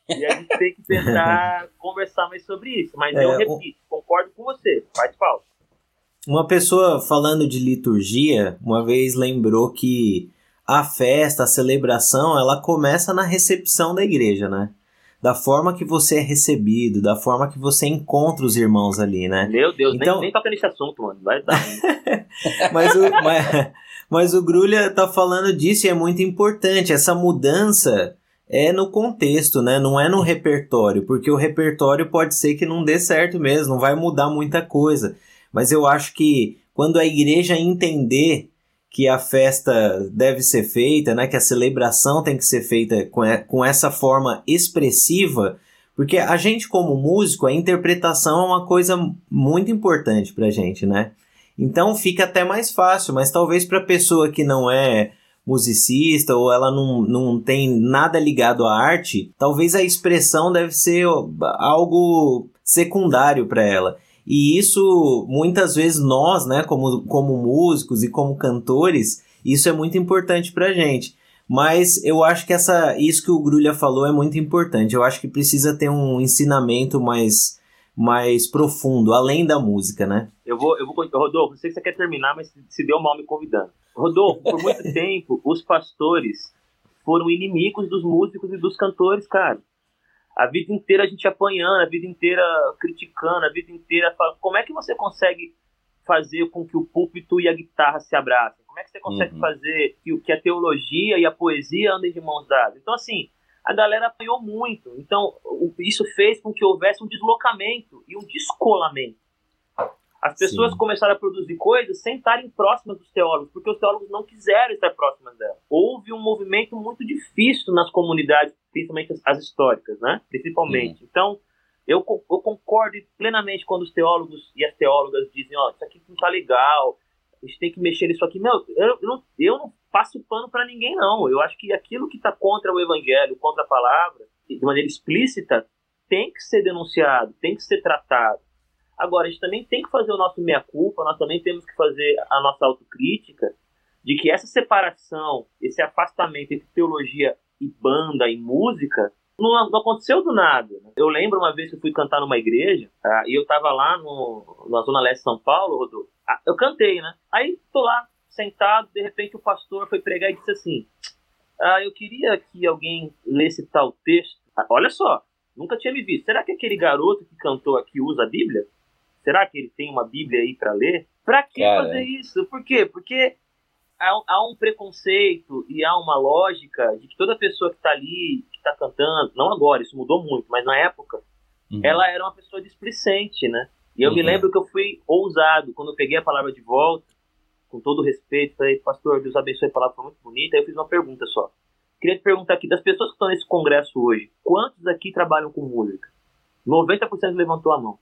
E a gente tem que tentar *laughs* conversar mais sobre isso. Mas É, eu o- repito, concordo com você, faz falta. Uma pessoa falando de liturgia, uma vez lembrou que a festa, a celebração, ela começa na recepção da igreja, né? Da forma que você é recebido, da forma que você encontra os irmãos ali, né? Meu Deus, Então- nem, nem toca nesse assunto, mano. Vai dar. *laughs* Mas o, mas, mas o Grulha tá falando disso e é muito importante. Essa mudança é no contexto, né? Não é no repertório, porque o repertório pode ser que não dê certo mesmo, não vai mudar muita coisa. Mas eu acho que quando a igreja entender que a festa deve ser feita, né? Que a celebração tem que ser feita com, com essa forma expressiva, porque a gente como músico, a interpretação é uma coisa muito importante pra gente, né? Então fica até mais fácil, mas talvez para pessoa que não é musicista ou ela não, não tem nada ligado à arte, talvez a expressão deve ser algo secundário para ela. E isso, muitas vezes, nós, né, como, como músicos e como cantores, isso é muito importante pra gente. Mas eu acho que essa, isso que o Grulha falou é muito importante. Eu acho que precisa ter um ensinamento mais, mais profundo, além da música, né? Eu vou, eu vou. Rodolfo, sei que você quer terminar, mas se deu mal me convidando. Rodolfo, por muito *laughs* tempo, os pastores foram inimigos dos músicos e dos cantores, cara. A vida inteira a gente apanhando, a vida inteira criticando, a vida inteira falando. Como é que você consegue fazer com que o púlpito e a guitarra se abracem? Como é que você consegue Uhum. fazer que, o- que a teologia e a poesia andem de mãos dadas? Então, assim, a galera apanhou muito. Então, o- isso fez com que houvesse um deslocamento e um descolamento. As pessoas Sim. começaram a produzir coisas sem estarem próximas dos teólogos, porque os teólogos não quiseram estar próximas delas. Houve um movimento muito difícil nas comunidades, principalmente as, as históricas, né? Principalmente. Então, eu, eu concordo plenamente quando os teólogos e as teólogas dizem, ó, isso aqui não tá legal, a gente tem que mexer nisso aqui. Meu, eu, eu não, eu não passo pano para ninguém, não. Eu acho que aquilo que está contra o evangelho, contra a palavra, de maneira explícita, tem que ser denunciado, tem que ser tratado. Agora, a gente também tem que fazer o nosso meia-culpa, nós também temos que fazer a nossa autocrítica de que essa separação, esse afastamento entre teologia e banda e música não, não aconteceu do nada. né? Eu lembro uma vez que eu fui cantar numa igreja ah, e eu tava lá no, na Zona Leste de São Paulo, Rodolfo. Ah, eu cantei, né? Aí tô lá sentado, de repente o pastor foi pregar e disse assim: ah, Eu queria que alguém lesse tal texto. Ah, olha só, nunca tinha me visto. Será que aquele garoto que cantou aqui usa a Bíblia? Será que ele tem uma Bíblia aí para ler? Pra que Cara. fazer isso? Por quê? Porque há, há um preconceito e há uma lógica de que toda pessoa que está ali, que está cantando, não agora, isso mudou muito, mas na época, Uhum. ela era uma pessoa displicente, né? E eu me Uhum. lembro que eu fui ousado quando eu peguei a palavra de volta, com todo o respeito, falei, pastor, Deus abençoe a palavra, foi muito bonita. Aí eu fiz uma pergunta só. Queria te perguntar aqui, das pessoas que estão nesse congresso hoje, quantos aqui trabalham com música? 90% levantou a mão.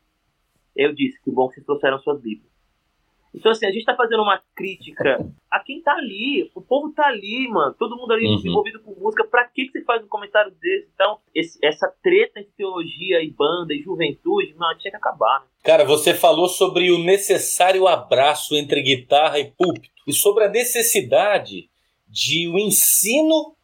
Eu disse, que bom que vocês trouxeram suas Bíblias. Então, assim, a gente tá fazendo uma crítica a quem tá ali. O povo tá ali, mano. Todo mundo ali Uhum. envolvido com música. Pra que, que você faz um comentário desse? Então, esse- essa treta entre teologia e banda e juventude, mano, tinha que acabar, né? Cara, você falou sobre o necessário abraço entre guitarra e púlpito e sobre a necessidade de o ensino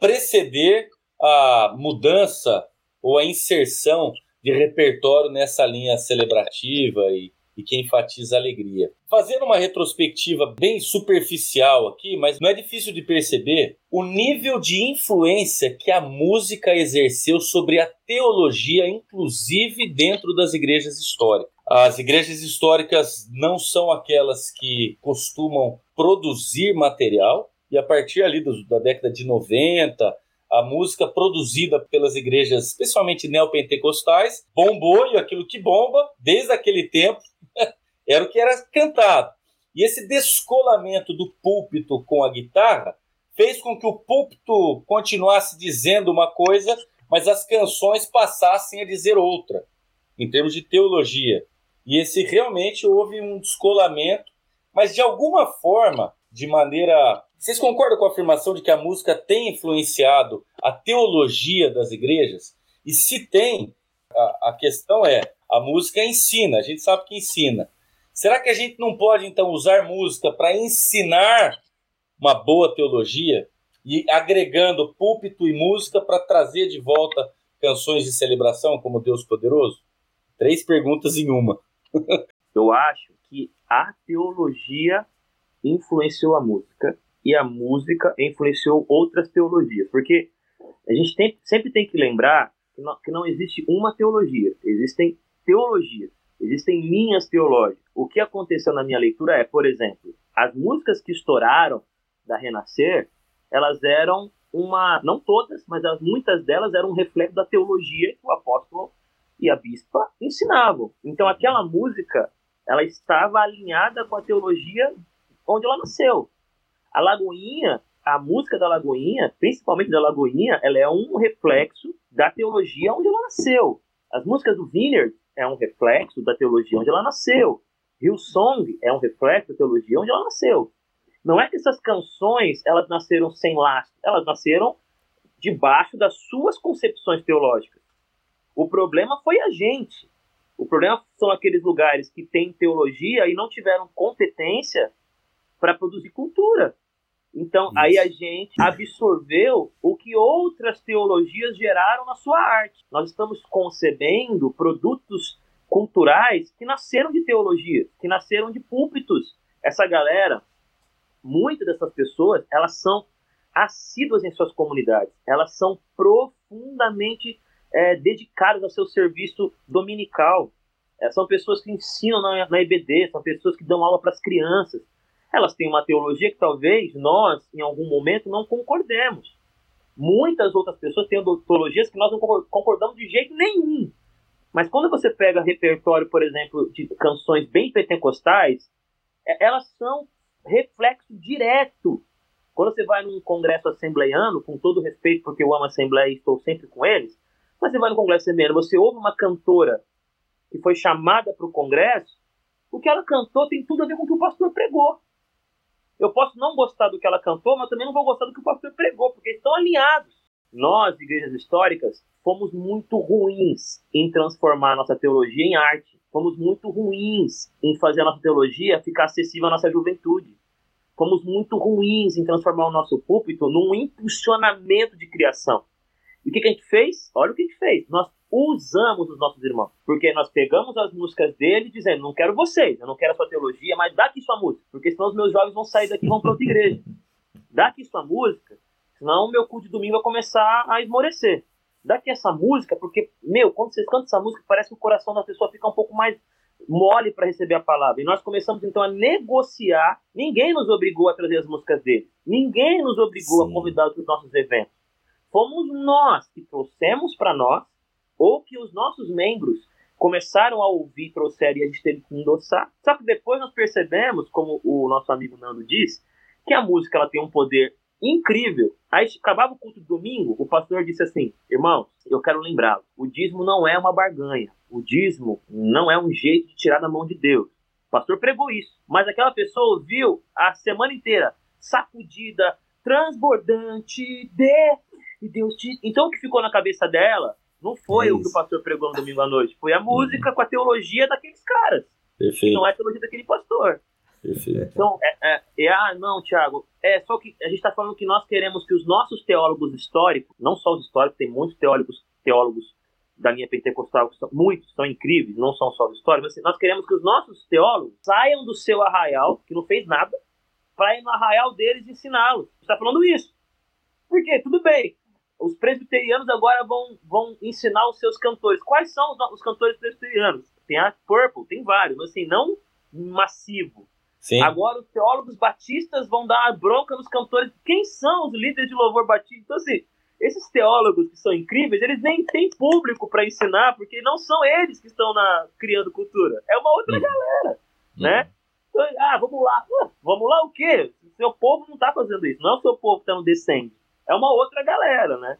preceder a mudança ou a inserção de repertório nessa linha celebrativa e, e que enfatiza a alegria. Fazendo uma retrospectiva bem superficial aqui, mas não é difícil de perceber o nível de influência que a música exerceu sobre a teologia, inclusive dentro das igrejas históricas. As igrejas históricas não são aquelas que costumam produzir material, e a partir ali do- da década de 90, a música produzida pelas igrejas, especialmente neopentecostais, bombou e aquilo que bomba, desde aquele tempo, *laughs* era o que era cantado. E esse descolamento do púlpito com a guitarra fez com que o púlpito continuasse dizendo uma coisa, mas as canções passassem a dizer outra, em termos de teologia. E esse realmente houve um descolamento, mas de alguma forma, de maneira. Vocês concordam com a afirmação de que a música tem influenciado a teologia das igrejas? E se tem, a, a questão é: a música ensina, a gente sabe que ensina. Será que a gente não pode então usar música para ensinar uma boa teologia e agregando púlpito e música para trazer de volta canções de celebração como Deus Poderoso? Três perguntas em uma. *laughs* Eu acho que a teologia influenciou a música e a música influenciou outras teologias. Porque a gente tem- sempre tem que lembrar que não, que não existe uma teologia, existem teologias, existem linhas teológicas. O que aconteceu na minha leitura é, por exemplo, as músicas que estouraram da Renascer, elas eram uma, não todas, mas as, muitas delas eram um reflexo da teologia que o apóstolo e a bispa ensinavam. Então aquela música, ela estava alinhada com a teologia onde ela nasceu. A Lagoinha, a música da Lagoinha, principalmente da Lagoinha, ela é um reflexo da teologia onde ela nasceu. As músicas do Vineyard é um reflexo da teologia onde ela nasceu. Hillsong é um reflexo da teologia onde ela nasceu. Não é que essas canções elas nasceram sem lastro, elas nasceram debaixo das suas concepções teológicas. O problema foi a gente. O problema são aqueles lugares que têm teologia e não tiveram competência para produzir cultura. Então, Isso. aí a gente absorveu o que outras teologias geraram na sua arte. Nós estamos concebendo produtos culturais que nasceram de teologia, que nasceram de púlpitos. Essa galera, muitas dessas pessoas, elas são assíduas em suas comunidades. Elas são profundamente é, dedicadas ao seu serviço dominical. É, são pessoas que ensinam na, na EBD, são pessoas que dão aula para as crianças. Elas têm uma teologia que talvez nós, em algum momento, não concordemos. Muitas outras pessoas têm teologias que nós não concor- concordamos de jeito nenhum. Mas quando você pega repertório, por exemplo, de canções bem pentecostais, é- elas são reflexo direto. Quando você vai num congresso assembleiano, com todo respeito, porque eu amo a Assembleia e estou sempre com eles, mas você vai no congresso assembleiano, você ouve uma cantora que foi chamada para o congresso, o que ela cantou tem tudo a ver com o que o pastor pregou. Eu posso não gostar do que ela cantou, mas também não vou gostar do que o pastor pregou, porque estão alinhados. Nós, igrejas históricas, fomos muito ruins em transformar nossa teologia em arte. Fomos muito ruins em fazer a nossa teologia ficar acessível à nossa juventude. Fomos muito ruins em transformar o nosso púlpito num impulsionamento de criação. E o que, que a gente fez? Olha o que a gente fez. Nós usamos os nossos irmãos. Porque nós pegamos as músicas dele dizendo: não quero vocês, eu não quero a sua teologia, mas dá aqui sua música. Porque senão os meus jovens vão sair daqui e vão para outra igreja. *laughs* Dá aqui sua música, senão o meu culto de domingo vai começar a esmorecer. Dá aqui essa música, porque, meu, quando vocês cantam essa música, parece que o coração da pessoa fica um pouco mais mole para receber a palavra. E nós começamos então a negociar. Ninguém nos obrigou a trazer as músicas dele. Ninguém nos obrigou Sim. a convidar para os nossos eventos. Fomos nós que trouxemos para nós, ou que os nossos membros começaram a ouvir, trouxeram e a gente teve que endossar. Só que depois nós percebemos, como o nosso amigo Nando diz, que a música ela tem um poder incrível. Aí acabava o culto do domingo, o pastor disse assim: irmãos, eu quero lembrar, o dízimo não é uma barganha. O dízimo não é um jeito de tirar da mão de Deus. O pastor pregou isso. Mas aquela pessoa ouviu a semana inteira, sacudida, transbordante, de. E Deus te. Então o que ficou na cabeça dela não foi É o que o pastor pregou no domingo à noite, foi a música com a teologia daqueles caras. Perfeito, não é a teologia daquele pastor. perfeito. Então, é, é, é, ah, não, Tiago, é só que a gente está falando que nós queremos que os nossos teólogos históricos, não só os históricos, tem muitos teólogos, teólogos da linha pentecostal, que são, muitos são incríveis, não são só os históricos, mas assim, nós queremos que os nossos teólogos saiam do seu arraial, que não fez nada, para ir no arraial deles e ensiná-los. Está falando isso. Por quê? Tudo bem. Os presbiterianos agora vão, vão ensinar os seus cantores. Quais são os, os cantores presbiterianos? Tem a Purple, tem vários, mas assim, não massivo. Sim, Agora os teólogos batistas vão dar bronca nos cantores. Quem são os líderes de louvor batista? Então, assim, esses teólogos que são incríveis, eles nem têm público para ensinar, porque não são eles que estão na, criando cultura. É uma outra Uhum. galera, né? Então, Ah, vamos lá. Ah, vamos lá o quê? O seu povo não tá fazendo isso. Não é o seu povo que tá no descende. É uma outra galera, né?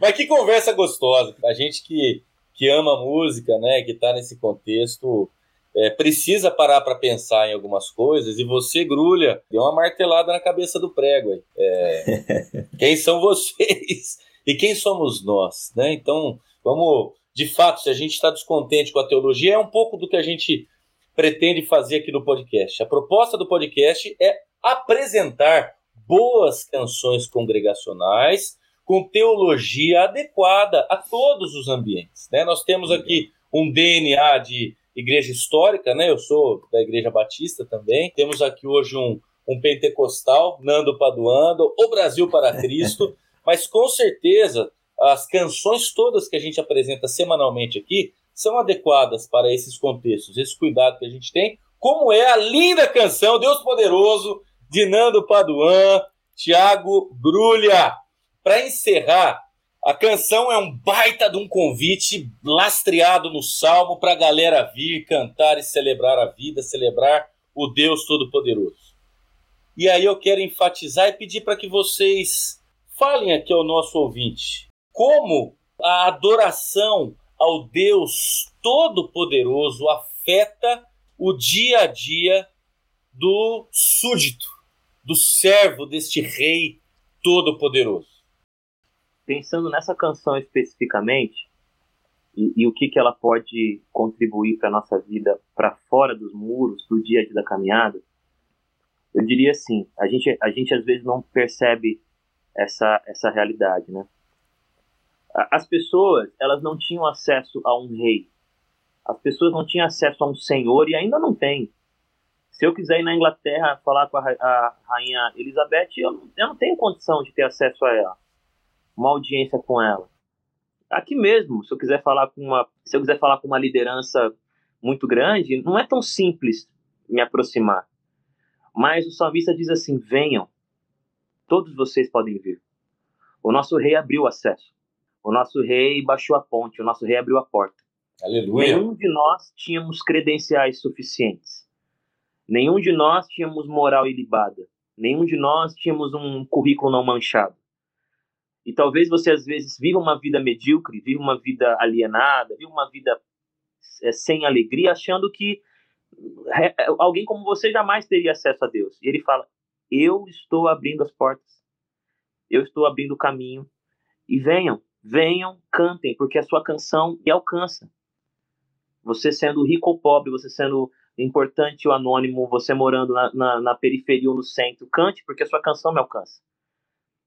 Mas que conversa gostosa. A gente que, que ama música, né, que tá nesse contexto, é, precisa parar para pensar em algumas coisas. E você, Grulha, deu uma martelada na cabeça do prego aí. É, *laughs* quem são vocês? E quem somos nós? Né? Então, vamos. De fato, se a gente está descontente com a teologia, é um pouco do que a gente pretende fazer aqui no podcast. A proposta do podcast é apresentar boas canções congregacionais com teologia adequada a todos os ambientes. Né? Nós temos aqui um DNA de igreja histórica, né? Eu sou da Igreja Batista também. Temos aqui hoje um, um pentecostal, Nando Paduando, o Brasil para Cristo. *laughs* Mas com certeza as canções todas que a gente apresenta semanalmente aqui são adequadas para esses contextos, esse cuidado que a gente tem, como é a linda canção Deus Poderoso de Nando Paduan, Tiago Grulha. Para encerrar, a canção é um baita de um convite lastreado no salmo para a galera vir cantar e celebrar a vida, celebrar o Deus Todo-Poderoso. E aí eu quero enfatizar e pedir para que vocês falem aqui ao nosso ouvinte como a adoração ao Deus Todo-Poderoso afeta o dia a dia do súdito, do servo deste Rei Todo-Poderoso. Pensando nessa canção especificamente, e, e o que, que ela pode contribuir para nossa vida para fora dos muros, do dia a dia da caminhada, eu diria assim, a gente, a gente às vezes não percebe essa, essa realidade, né? As pessoas, elas não tinham acesso a um rei. As pessoas não tinham acesso a um senhor e ainda não têm. Se eu quiser ir na Inglaterra falar com a, a rainha Elizabeth, eu, eu não tenho condição de ter acesso a ela. Uma audiência com ela. Aqui mesmo, se eu quiser falar com uma, se eu quiser falar com uma liderança muito grande, não é tão simples me aproximar. Mas o salmista diz assim: venham, todos vocês podem vir. O nosso rei abriu o acesso. O nosso rei baixou a ponte. O nosso rei abriu a porta. Aleluia. Nenhum de nós tínhamos credenciais suficientes. Nenhum de nós tínhamos moral ilibada. Nenhum de nós tínhamos um currículo não manchado. E talvez você às vezes viva uma vida medíocre, viva uma vida alienada, viva uma vida é, sem alegria, achando que é, alguém como você jamais teria acesso a Deus. E ele fala: Eu estou abrindo as portas, eu estou abrindo o caminho. E venham, venham, cantem, porque a sua canção me alcança. Você sendo rico ou pobre, você sendo importante ou anônimo, você morando na, na, na periferia ou no centro, cante, porque a sua canção me alcança.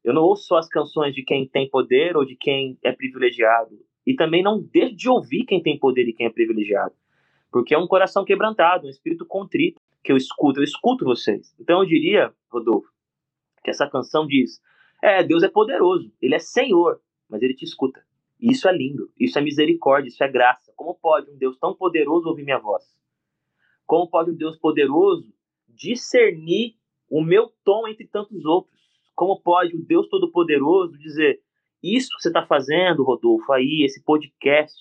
Eu não ouço só as canções de quem tem poder ou de quem é privilegiado. E também não deixo de ouvir quem tem poder e quem é privilegiado. Porque é um coração quebrantado, um espírito contrito que eu escuto. Eu escuto vocês. Então eu diria, Rodolfo, que essa canção diz: É, Deus é poderoso, Ele é Senhor, mas Ele te escuta. E isso é lindo, isso é misericórdia, isso é graça. Como pode um Deus tão poderoso ouvir minha voz? Como pode um Deus poderoso discernir o meu tom entre tantos outros? Como pode o Deus Todo-Poderoso dizer isso que você está fazendo, Rodolfo, aí, esse podcast,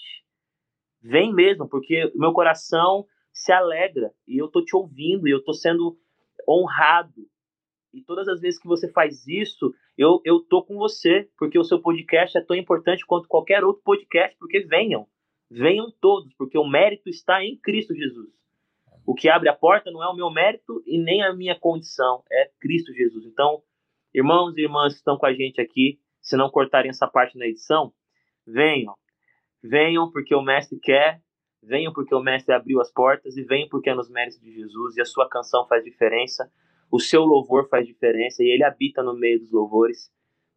vem mesmo, porque meu coração se alegra e eu tô te ouvindo e eu tô sendo honrado. E todas as vezes que você faz isso, eu, eu tô com você, porque o seu podcast é tão importante quanto qualquer outro podcast, porque venham, venham todos, porque o mérito está em Cristo Jesus. O que abre a porta não é o meu mérito e nem a minha condição, é Cristo Jesus. Então, irmãos e irmãs que estão com a gente aqui, se não cortarem essa parte na edição, venham. Venham porque o mestre quer, venham porque o mestre abriu as portas e venham porque é nos méritos de Jesus e a sua canção faz diferença, o seu louvor faz diferença e ele habita no meio dos louvores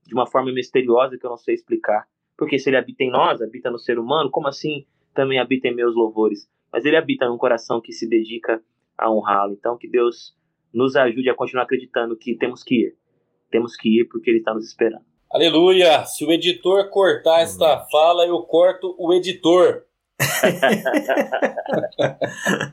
de uma forma misteriosa que eu não sei explicar. Porque se ele habita em nós, habita no ser humano, como assim também habita em meus louvores? Mas ele habita num coração que se dedica a honrá-lo. Então que Deus nos ajude a continuar acreditando que temos que ir. Temos que ir porque ele está nos esperando. Aleluia! Se o editor cortar esta fala, eu corto o editor. *laughs*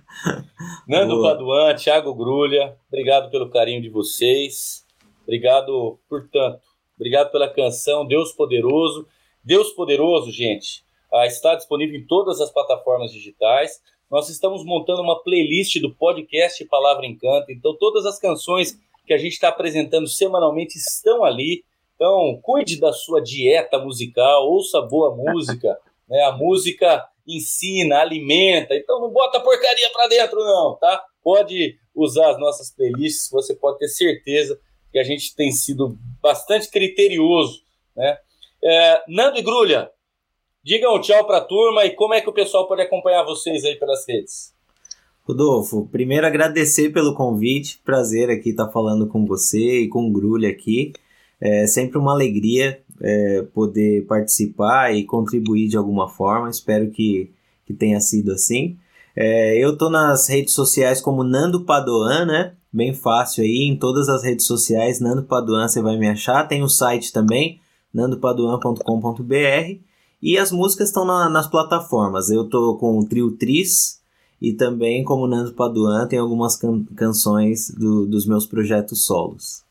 Nando Boa. Paduan, Thiago Grulha, obrigado pelo carinho de vocês. Obrigado por tanto. Obrigado pela canção Deus Poderoso. Deus Poderoso, gente, ah, está disponível em todas as plataformas digitais. Nós estamos montando uma playlist do podcast Palavra Encanto. Então, todas as canções que a gente está apresentando semanalmente estão ali. Então, cuide da sua dieta musical, ouça boa música. *laughs* né? A música ensina, alimenta. Então, não bota porcaria para dentro, não, tá? Pode usar as nossas playlists, você pode ter certeza que a gente tem sido bastante criterioso, né? É, Nando e Grulha, digam tchau para a turma e como é que o pessoal pode acompanhar vocês aí pelas redes. Rodolfo, primeiro agradecer pelo convite, prazer aqui estar falando com você e com o Grulha aqui. É sempre uma alegria é, poder participar e contribuir de alguma forma. Espero que, que tenha sido assim. É, eu tô nas redes sociais como Nando Padoan, né? Bem fácil aí, em todas as redes sociais, Nando Padoan você vai me achar. Tem o site também, nandopadoan.com.br. E as músicas estão na, nas plataformas. Eu tô com o Trio Tris e também, como Nando Paduan, tem algumas can canções do, dos meus projetos solos.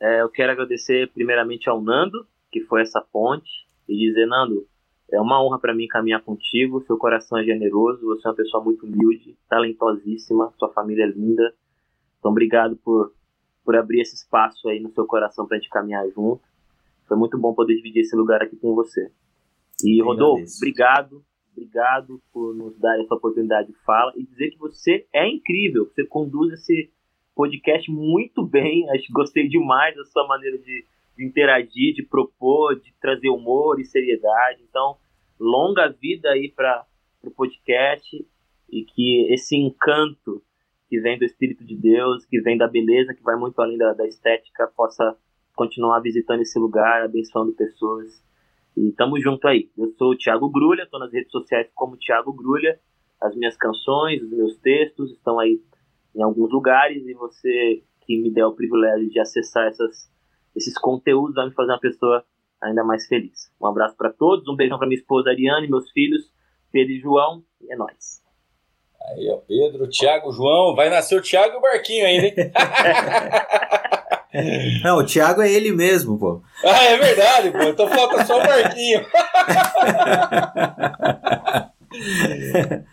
É, eu quero agradecer primeiramente ao Nando, que foi essa ponte, e dizer, Nando, é uma honra para mim caminhar contigo, seu coração é generoso, você é uma pessoa muito humilde, talentosíssima, sua família é linda. Então, obrigado por, por abrir esse espaço aí no seu coração para a gente caminhar junto. Foi muito bom poder dividir esse lugar aqui com você. E, Rodolfo, obrigado, obrigado por nos dar essa oportunidade de fala e dizer que você é incrível, você conduz esse podcast muito bem, *laughs* acho que gostei demais da sua maneira de, de interagir, de propor, de trazer humor e seriedade. Então, longa vida aí para o podcast e que esse encanto que vem do Espírito de Deus, que vem da beleza, que vai muito além da, da estética, possa continuar visitando esse lugar, abençoando pessoas. E tamo junto aí. Eu sou o Thiago Grulha, estou nas redes sociais como Thiago Grulha. As minhas canções, os meus textos estão aí em alguns lugares e você que me der o privilégio de acessar essas, esses conteúdos vai me fazer uma pessoa ainda mais feliz. Um abraço para todos, um beijão para minha esposa Ariane, meus filhos Pedro e João, e é nóis. Aí, ó, Pedro, Thiago, João, vai nascer o Thiago e o Barquinho ainda, hein? *laughs* *laughs* Não, o Thiago é ele mesmo, pô. Ah, é verdade, pô. Então falta só o Barquinho. *laughs*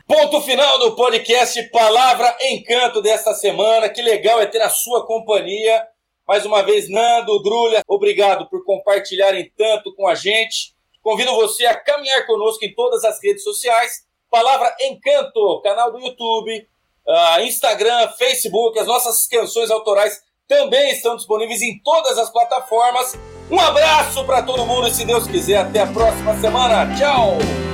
Ponto final do podcast Palavra Encanto desta semana. Que legal é ter a sua companhia. Mais uma vez, Nando, Drulha, obrigado por compartilharem tanto com a gente. Convido você a caminhar conosco em todas as redes sociais. Palavra Encanto, canal do YouTube, uh, Instagram, Facebook, as nossas canções autorais também estão disponíveis em todas as plataformas. Um abraço para todo mundo e se Deus quiser, até a próxima semana. Tchau!